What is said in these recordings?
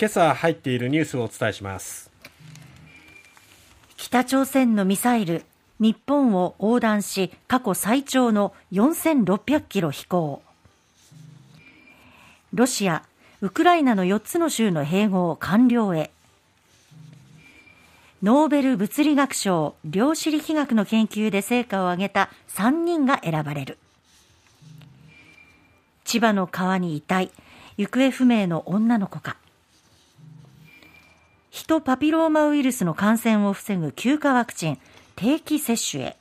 今朝入っているニュースをお伝えします。北朝鮮のミサイル日本を横断し過去最長の4600キロ飛行。ロシアウクライナの4つの州の併合完了へ。ノーベル物理学賞量子力学の研究で成果を上げた3人が選ばれる。千葉の川に遺体行方不明の女の子か。ヒトパピローマウイルスの感染を防ぐ休暇ワクチン定期接種へ。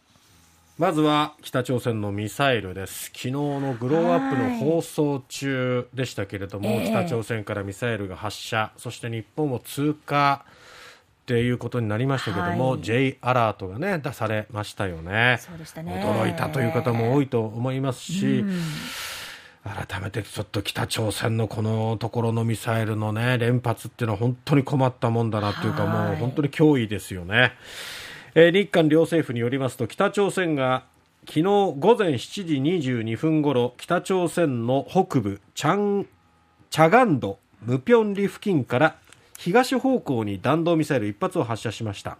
まずは北朝鮮のミサイルです。昨日のグローアップの放送中でしたけれども、えー、北朝鮮からミサイルが発射そして日本を通過っていうことになりましたけども、はい、J アラートがね出されましたよね。ね。驚いたという方も多いと思いますし、改めてちょっと北朝鮮のこのところのミサイルのね連発っていうのは本当に困ったもんだなというか、もう本当に脅威ですよね。えー、日韓両政府によりますと北朝鮮が昨日午前7時22分ごろ北朝鮮の北部チャンチャガンドムピョンリ付近から東方向に弾道ミサイル1発を発射しました。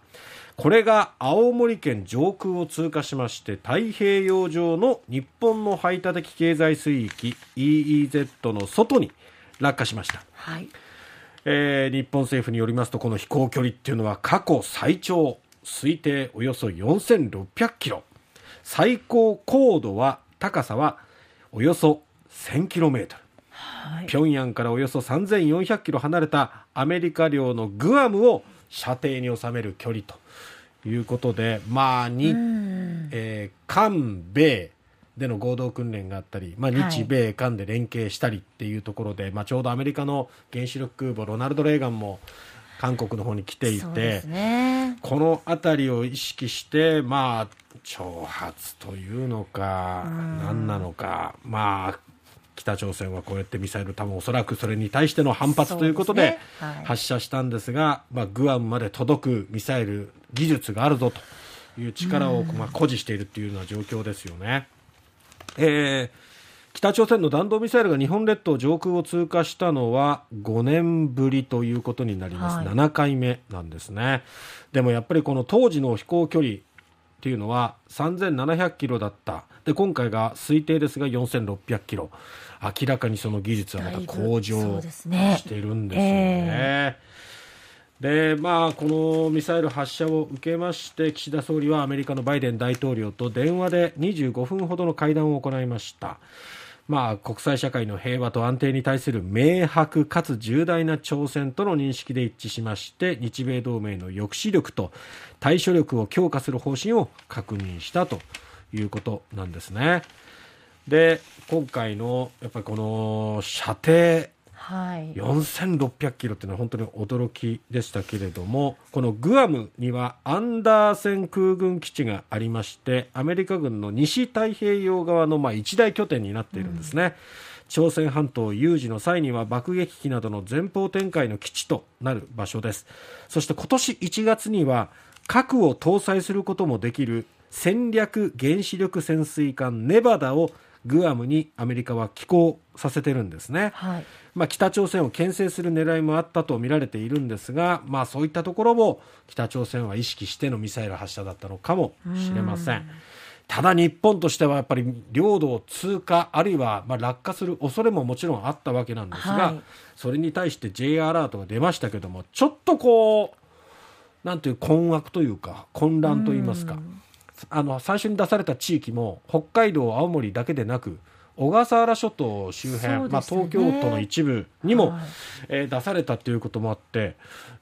これが青森県上空を通過しまして太平洋上の日本の排他的経済水域 EEZ の外に落下しました、はい。えー、日本政府によりますとこの飛行距離っていうのは過去最長推定およそ4600キロ。最高高度は高さはおよそ1000キロメートル平壌からおよそ3400キロ離れたアメリカ領のグアムを射程に収める距離ということで、まあにえー、韓米での合同訓練があったり、まあ、日米韓で連携したりっていうところで、はい、まあ、ちょうどアメリカの原子力空母ロナルド・レーガンも韓国の方に来ていて、ね、この辺りを意識して、まあ、挑発というのか、何なのか、まあ、北朝鮮はこうやってミサイル、多分おそらくそれに対しての反発ということで発射したんですが、まあ、グアムまで届くミサイル技術があるぞという力を、まあ、誇示しているというような状況ですよね。えー北朝鮮の弾道ミサイルが日本列島上空を通過したのは5年ぶりということになります、はい、7回目なんですね。でもやっぱりこの当時の飛行距離っていうのは3700キロだったで今回が推定ですが4600キロ明らかにその技術はまた向上してるんですよね。でまあ、このミサイル発射を受けまして岸田総理はアメリカのバイデン大統領と電話で25分ほどの会談を行いました。まあ、国際社会の平和と安定に対する明白かつ重大な挑戦との認識で一致しまして日米同盟の抑止力と対処力を強化する方針を確認したということなんですね。で今回のやっぱりこの射程はい、4600キロっていうのは本当に驚きでしたけれどもこのグアムにはアンダーセン空軍基地がありましてアメリカ軍の西太平洋側のまあ一大拠点になっているんですね。うん朝鮮半島有事の際には爆撃機などの前方展開の基地となる場所ですそして今年1月には核を搭載することもできる戦略原子力潜水艦ネバダをグアムにアメリカは寄港させてるんですね、はい、まあ、北朝鮮を牽制する狙いもあったと見られているんですが、まあ、そういったところも北朝鮮は意識してのミサイル発射だったのかもしれません。ただ日本としてはやっぱり領土を通過あるいはま落下する恐れももちろんあったわけなんですが、はい、それに対して J アラートが出ましたけどもちょっとこうなんていう困惑というか混乱といいますかあの最初に出された地域も北海道、青森だけでなく小笠原諸島周辺、ね、まあ、東京都の一部にも、はい、えー、出されたということもあって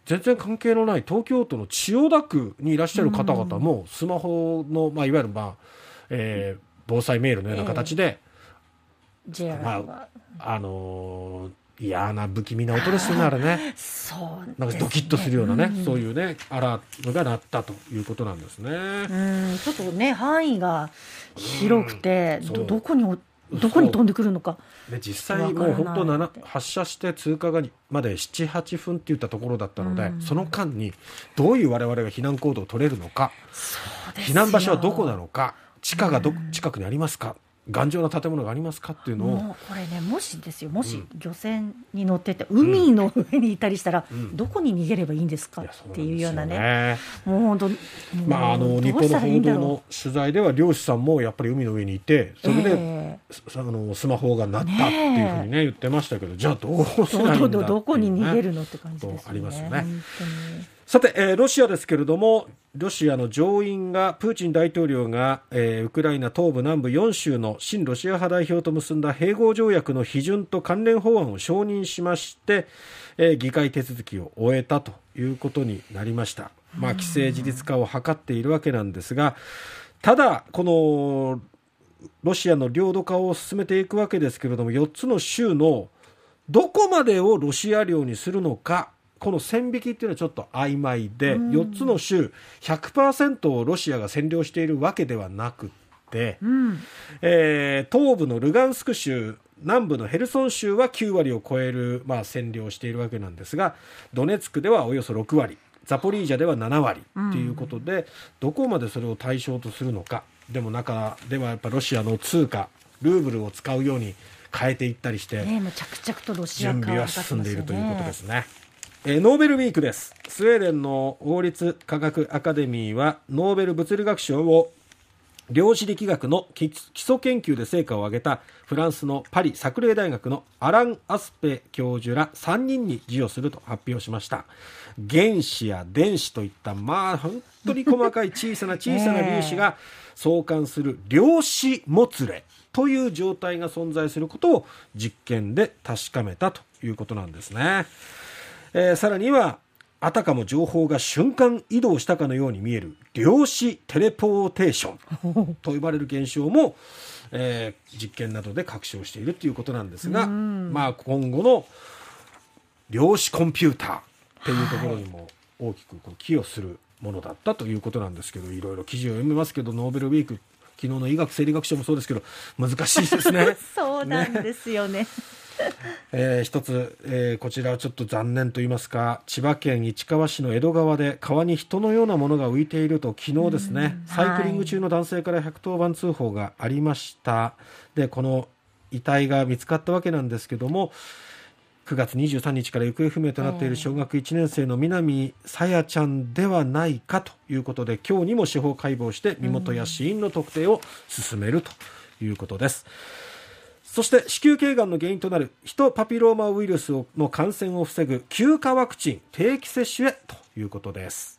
全然関係のない東京都の千代田区にいらっしゃる方々もスマホの、まあ、いわゆる、まあえー、防災メールのような形で、えー、まああのー嫌な不気味な音ですよね、あれね。そう、ね、なんかドキッとするようなね、うん、そういうね、アラートが鳴ったということなんですね。うん、ちょっとね、範囲が広くて、うん、どどこにどこに飛んでくるのか。で実際もう本当発射して通過がまで78分っていったところだったので、うん、その間にどういう我々が避難行動を取れるのか。避難場所はどこなのか。地下がど、近くにありますか頑丈な建物がありますかっていうのを、もうこれね、もしですよ、もし漁船に乗ってて、海の上にいたりしたら、ん。どこに逃げればいいんですか？っていうようななんですよね、もう本当、まあ、あの日本の報道の取材では漁師さんもやっぱり海の上にいてそれで、えすあのスマホが鳴ったっていうふうにね言ってましたけどじゃあどうすえりゃいいんだっていうね。どこに逃げるのって感じですよね。そうありますよねさて、えーロシアですけれども、ロシアの上院が、プーチン大統領が、えーウクライナ東部南部4州の親ロシア派代表と結んだ併合条約の批准と関連法案を承認しまして、えー議会手続きを終えたということになりました。まあ、規制事実化を図っているわけなんですが、ただ、このロシアの領土化を進めていくわけですけれども、4つの州のどこまでをロシア領にするのか、この線引きっていうのはちょっと曖昧で、4つの州100%をロシアが占領しているわけではなくって、うんえー東部のルガンスク州南部のヘルソン州は9割を超える、まあ、占領しているわけなんですがドネツクではおよそ6割ザポリージャでは7割ということで、どこまでそれを対象とするのかでも中ではやっぱロシアの通貨ルーブルを使うように変えていったりして、ね、着々とロシア化準備は進んでいるということでね。すね。えーノーベルウィークです。スウェーデンの王立科学アカデミーはノーベル物理学賞を量子力学の基基礎研究で成果を上げたフランスのパリサクレー大学のアラン・アスペ教授ら3人に授与すると発表しました。原子や電子といったまあ本当に細かい小さな 小さな粒子が相関する量子もつれという状態が存在することを実験で確かめたということなんですね、えーさらにはあたかも情報が瞬間移動したかのように見える量子テレポーテーション と呼ばれる現象も、えー実験などで確証しているということなんですが、まあ、今後の量子コンピューターっていうところにも大きくこう寄与するものだったということなんですけどいろいろ記事を読みますけどノーベルウィーク昨日の医学生理学賞もそうですけど難しいですね。そうなんですよね。えー一つ、えーこちらはちょっと残念と言いますか千葉県市川市の江戸川で川に人のようなものが浮いていると昨日ですねサイクリング中の男性から110番通報がありました。でこの遺体が見つかったわけなんですけども9月23日から行方不明となっている小学1年生の南朝芽ちゃんではないかということで今日にも司法解剖して身元や死因の特定を進めるということです。そして子宮頸がんの原因となるヒトパピローマウイルスの感染を防ぐ休暇ワクチン定期接種へということです。